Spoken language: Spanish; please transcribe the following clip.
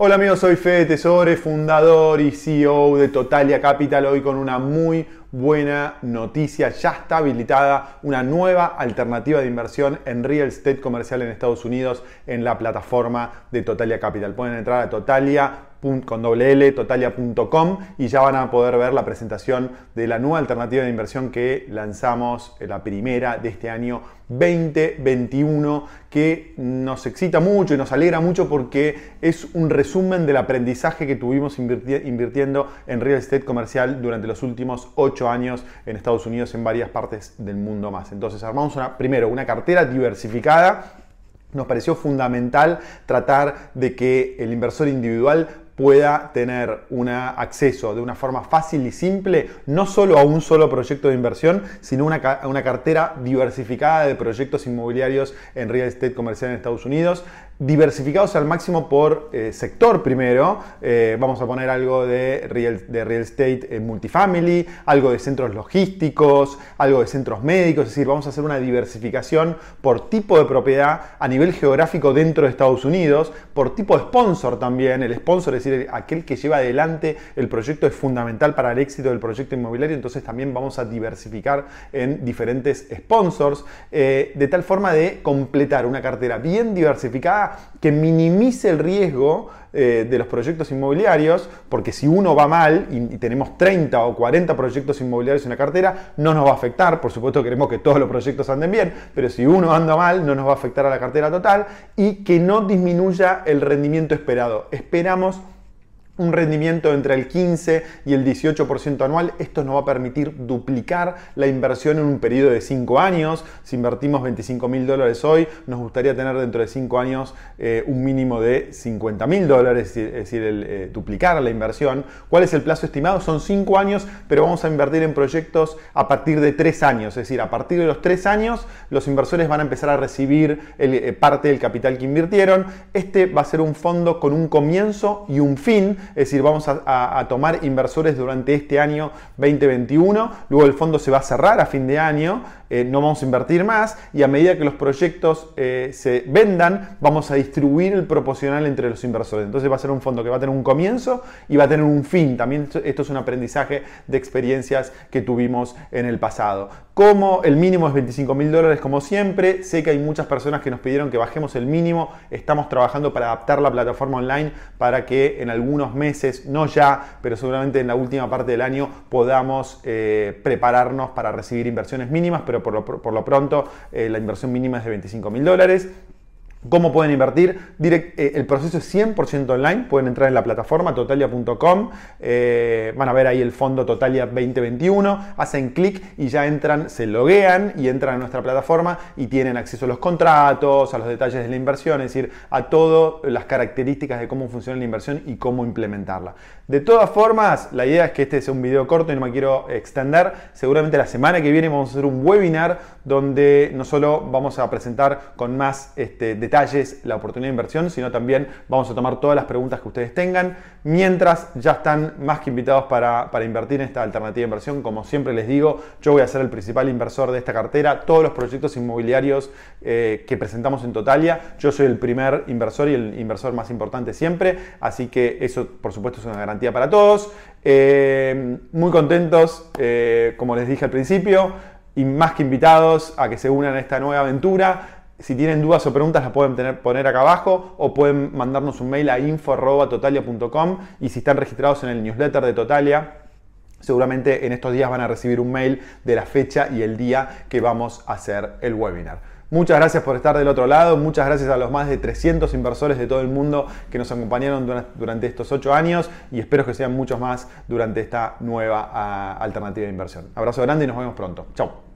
Hola amigos, soy Fede Tesore, fundador y CEO de Totalia Capital, hoy con una muy buena noticia, ya está habilitada una nueva alternativa de inversión en real estate comercial en Estados Unidos en la plataforma de Totalia Capital. Pueden entrar a Totalia con doble totalia.com y ya van a poder ver la presentación de la nueva alternativa de inversión que lanzamos, eh, la primera de este año 2021, que nos excita mucho y nos alegra mucho porque es un resumen del aprendizaje que tuvimos invirtiendo en real estate comercial durante los últimos 8 años en Estados Unidos, en varias partes del mundo más. Entonces armamos una, primero una cartera diversificada nos pareció fundamental tratar de que el inversor individual pueda tener un acceso de una forma fácil y simple, no solo a un solo proyecto de inversión, sino a una cartera diversificada de proyectos inmobiliarios en real estate comercial en Estados Unidos diversificados al máximo por eh, sector primero. Eh, vamos a poner algo de real, de real estate en multifamily, algo de centros logísticos, algo de centros médicos, es decir, vamos a hacer una diversificación por tipo de propiedad a nivel geográfico dentro de Estados Unidos, por tipo de sponsor también. El sponsor, es aquel que lleva adelante el proyecto es fundamental para el éxito del proyecto inmobiliario, entonces también vamos a diversificar en diferentes sponsors, eh, de tal forma de completar una cartera bien diversificada que minimice el riesgo eh, de los proyectos inmobiliarios, porque si uno va mal y, tenemos 30 o 40 proyectos inmobiliarios en la cartera, no nos va a afectar. Por supuesto queremos que todos los proyectos anden bien, pero si uno anda mal, no nos va a afectar a la cartera total y que no disminuya el rendimiento esperado. Esperamos un rendimiento entre el 15 y el 18% anual. Esto nos va a permitir duplicar la inversión en un periodo de 5 años. Si invertimos 25 mil dólares hoy, nos gustaría tener dentro de 5 años eh, un mínimo de 50 mil dólares, es decir, eh, duplicar la inversión. ¿Cuál es el plazo estimado? Son 5 años, pero vamos a invertir en proyectos a partir de 3 años. Es decir, a partir de los 3 años, los inversores van a empezar a recibir eh, parte del capital que invirtieron. Este va a ser un fondo con un comienzo y un fin es decir, vamos a, tomar inversores durante este año 2021, luego el fondo se va a cerrar a fin de año, eh, no vamos a invertir más y a medida que los proyectos eh, se vendan, vamos a distribuir el proporcional entre los inversores. Entonces va a ser un fondo que va a tener un comienzo y va a tener un fin. También esto es un aprendizaje de experiencias que tuvimos en el pasado. Como el mínimo es 25 mil dólares como siempre, sé que hay muchas personas que nos pidieron que bajemos el mínimo, estamos trabajando para adaptar la plataforma online para que en algunos meses, no ya, pero seguramente en la última parte del año podamos eh, prepararnos para recibir inversiones mínimas, pero por lo, pronto eh, la inversión mínima es de 25 mil dólares. ¿Cómo pueden invertir? Eh, el proceso es 100% online, pueden entrar en la plataforma totalia.com, eh, van a ver ahí el fondo Totalia 2021, hacen clic y ya entran, se loguean y entran a nuestra plataforma y tienen acceso a los contratos, a los detalles de la inversión, es decir, a todas las características de cómo funciona la inversión y cómo implementarla. De todas formas, la idea es que este sea un video corto y no me quiero extender. Seguramente la semana que viene vamos a hacer un webinar donde no solo vamos a presentar con más este, detalles la oportunidad de inversión, sino también vamos a tomar todas las preguntas que ustedes tengan. Mientras ya están más que invitados para, invertir en esta alternativa de inversión, como siempre les digo, yo voy a ser el principal inversor de esta cartera. Todos los proyectos inmobiliarios eh, que presentamos en Totalia, yo soy el primer inversor y el inversor más importante siempre, así que eso por supuesto es una garantía para todos. Eh, muy contentos, eh, como les dije al principio, y más que invitados a que se unan a esta nueva aventura. Si tienen dudas o preguntas las pueden poner acá abajo o pueden mandarnos un mail a info.totalia.com y si están registrados en el newsletter de Totalia, seguramente en estos días van a recibir un mail de la fecha y el día que vamos a hacer el webinar. Muchas gracias por estar del otro lado, muchas gracias a los más de 300 inversores de todo el mundo que nos acompañaron durante estos 8 años y espero que sean muchos más durante esta nueva ah, alternativa de inversión. Abrazo grande y nos vemos pronto. Chao.